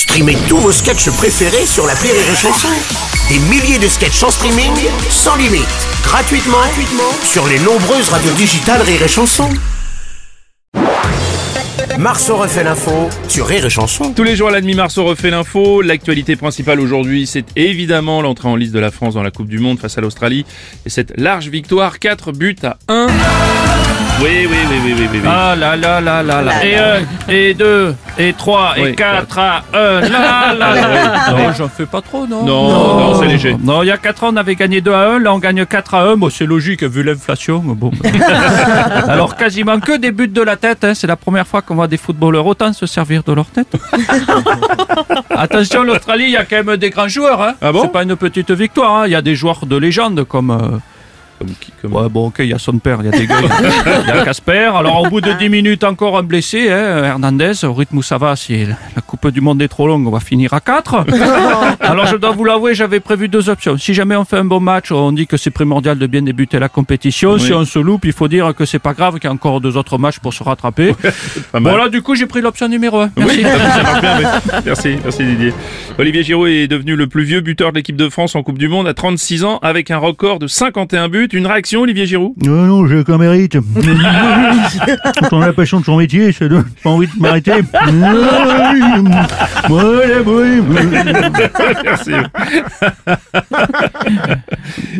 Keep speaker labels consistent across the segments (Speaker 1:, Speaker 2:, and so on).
Speaker 1: Streamez tous vos sketchs préférés sur la Rire et Chanson. Des milliers de sketchs en streaming, sans limite, gratuitement, gratuitement sur les nombreuses radios digitales Rire et Chanson. Marceau refait l'info sur Rire et Chanson.
Speaker 2: Tous les jours à la demi-mars, on refait l'info. L'actualité principale aujourd'hui, c'est évidemment l'entrée en liste de la France dans la Coupe du Monde face à l'Australie. Et cette large victoire, 4 buts à 1. Oui, oui, oui, oui, oui.
Speaker 3: Ah là là là là là. Et un, et deux, et trois, et quatre à un. Là là là. Non, j'en fais pas trop, non?
Speaker 2: Non, non, c'est léger.
Speaker 3: Non, il y a 4 ans, on avait gagné 2 à 1. Là, on gagne 4 à 1. Bon, c'est logique, vu l'inflation. mais Bon. Alors, quasiment que des buts de la tête. hein. C'est la première fois qu'on voit des footballeurs autant se servir de leur tête. Attention, l'Australie, il y a quand même des grands joueurs. Hein.
Speaker 2: Ah bon?
Speaker 3: C'est pas une petite victoire. hein. Il y a des joueurs de légende comme. euh,
Speaker 2: Comme qui- comme-
Speaker 3: Ouais, bon, ok, il y a son père, il y a des gars, il y a Casper. Alors, au bout de 10 minutes, encore un blessé, hein, Hernandez. Au rythme où ça va, si la Coupe du Monde est trop longue, on va finir à 4. Alors, je dois vous l'avouer, j'avais prévu deux options. Si jamais on fait un bon match, on dit que c'est primordial de bien débuter la compétition.
Speaker 2: Oui.
Speaker 3: Si on se loupe, il faut dire que c'est pas grave, qu'il y a encore deux autres matchs pour se rattraper. Voilà, du coup, j'ai pris l'option numéro 1. Merci.
Speaker 2: Oui, ça marche bien, oui. Merci, merci Didier. Olivier Giroud est devenu le plus vieux buteur de l'équipe de France en Coupe du Monde à 36 ans avec un record de 51 buts. Une réaction, Olivier Giroud?
Speaker 4: Non, non, j'ai qu'un mérite. Quand on a la passion de son métier, ça donne pas envie de m'arrêter.
Speaker 2: Merci.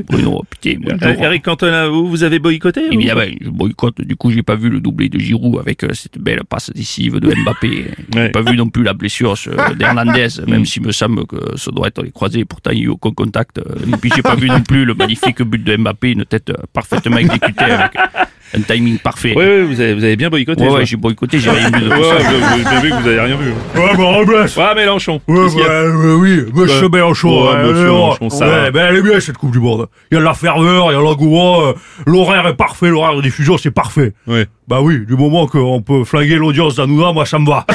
Speaker 3: Bruno, putain, bonjour.
Speaker 2: Euh, Eric Cantona, vous, vous avez boycotté ou-
Speaker 3: Évidemment, je boycotte. Du coup, j'ai pas vu le doublé de Giroud avec euh, cette belle passe décisive de Mbappé. J'ai
Speaker 2: Ouais.
Speaker 3: pas vu non plus la blessure euh, d'Hernandez, même s'il me semble que ça doit être les croisés. Pourtant, il n'y a eu aucun contact. Et puis, j'ai pas vu non plus le magnifique but de Mbappé, une tête parfaitement exécutée avec un timing parfait.
Speaker 2: Oui, oui, vous avez, vous avez bien boycotté.
Speaker 3: Ouais, ouais, j'ai boycotté, j'ai rien vu de
Speaker 2: Ouais, ouais, bien vu que vous avez rien vu.
Speaker 4: Ouais, bah, Robles.
Speaker 2: Ouais, Mélenchon.
Speaker 4: Ouais,
Speaker 2: y a
Speaker 4: bah, euh, oui, monsieur
Speaker 2: Ouais.
Speaker 4: Mélenchon.
Speaker 2: Ouais,
Speaker 4: ouais,
Speaker 2: monsieur
Speaker 4: ouais,
Speaker 2: Mélenchon, ça va.
Speaker 4: ouais, ben, elle est bien cette Coupe du Monde. Il y a de la ferveur, il y a l'engouement, euh, l'horaire est parfait, l'horaire de diffusion c'est parfait.
Speaker 2: Ouais.
Speaker 4: Bah oui, du moment qu'on peut flinguer l'audience d'Anouna, moi ça me va.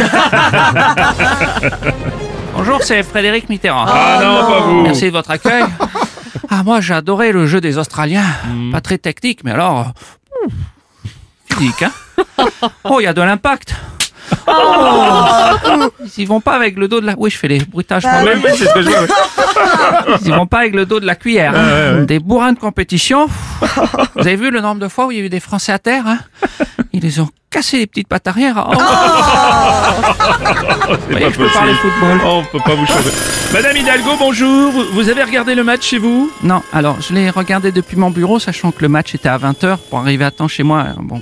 Speaker 3: Bonjour, c'est Frédéric Mitterrand.
Speaker 2: Ah non, pas vous.
Speaker 3: Merci de votre accueil. Ah, moi, j'ai adoré le jeu des Australiens. Pas très technique, mais alors. Physique, hein. Oh, il y a de l'impact. Oh. Ils y vont pas avec le dos de la. Oui, je fais les bruitages
Speaker 2: c'est ce que je.
Speaker 3: Ils vont pas avec le dos de la cuillère. hein. Des bourrins de compétition. Vous avez vu le nombre de fois où il y a eu des Français à terre hein Ils les ont cassé les petites pattes arrière. Oh.
Speaker 2: C'est
Speaker 3: voyez,
Speaker 2: pas
Speaker 3: peux parler
Speaker 2: possible.
Speaker 3: football.
Speaker 2: Oh, on peut pas vous changer. Madame Hidalgo, bonjour. Vous- avez regardé le match chez vous?
Speaker 3: Non, alors je l'ai regardé depuis mon bureau, sachant que le match était à 20h pour arriver à temps chez moi. Bon.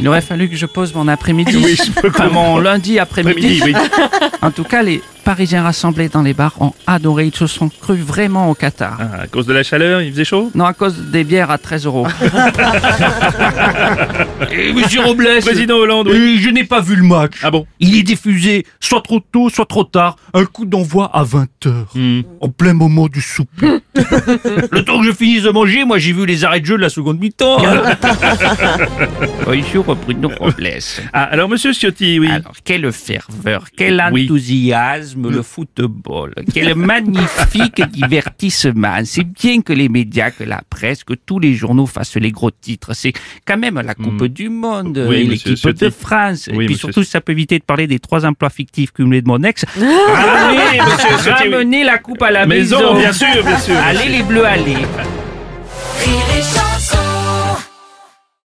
Speaker 3: Il aurait fallu que je pose mon après-midi.
Speaker 2: Oui, je peux
Speaker 3: Enfin, mon lundi après-midi.
Speaker 2: Oui.
Speaker 3: En tout cas, les Parisiens rassemblés dans les bars ont adoré. Ils se sont crus vraiment au Qatar.
Speaker 2: Ah, à cause de la chaleur, il faisait chaud?
Speaker 3: Non, à cause des bières à 13 euros. Et monsieur Robles,
Speaker 2: Président Hollande, oui.
Speaker 4: Et je n'ai pas vu le match.
Speaker 2: Ah bon?
Speaker 4: Il est diffusé soit trop tôt, soit trop tard. Un coup d'envoi à 20h.
Speaker 2: Hmm.
Speaker 4: En plein moment du souper. le temps que je finisse de manger, moi j'ai vu les arrêts de jeu de la seconde mi-temps.
Speaker 3: Bonjour Bruno Robles.
Speaker 2: Ah, alors monsieur Ciotti, oui.
Speaker 3: Alors, quelle ferveur, quel
Speaker 2: Oui.
Speaker 3: enthousiasme, le football, quel magnifique divertissement. C'est bien que les médias, que la presse, que tous les journaux fassent les gros titres. C'est quand même la Coupe du Monde,
Speaker 2: Oui,
Speaker 3: et
Speaker 2: monsieur
Speaker 3: l'équipe
Speaker 2: Ciotti.
Speaker 3: de France.
Speaker 2: Oui,
Speaker 3: et puis
Speaker 2: monsieur
Speaker 3: surtout, ça peut éviter de parler des trois emplois fictifs cumulés de mon ex.
Speaker 2: Ramenez, monsieur Ciotti, oui.
Speaker 3: Ramenez la coupe à la
Speaker 2: Maison,
Speaker 3: maison.
Speaker 2: bien sûr, bien sûr.
Speaker 3: Allez les bleus, allez.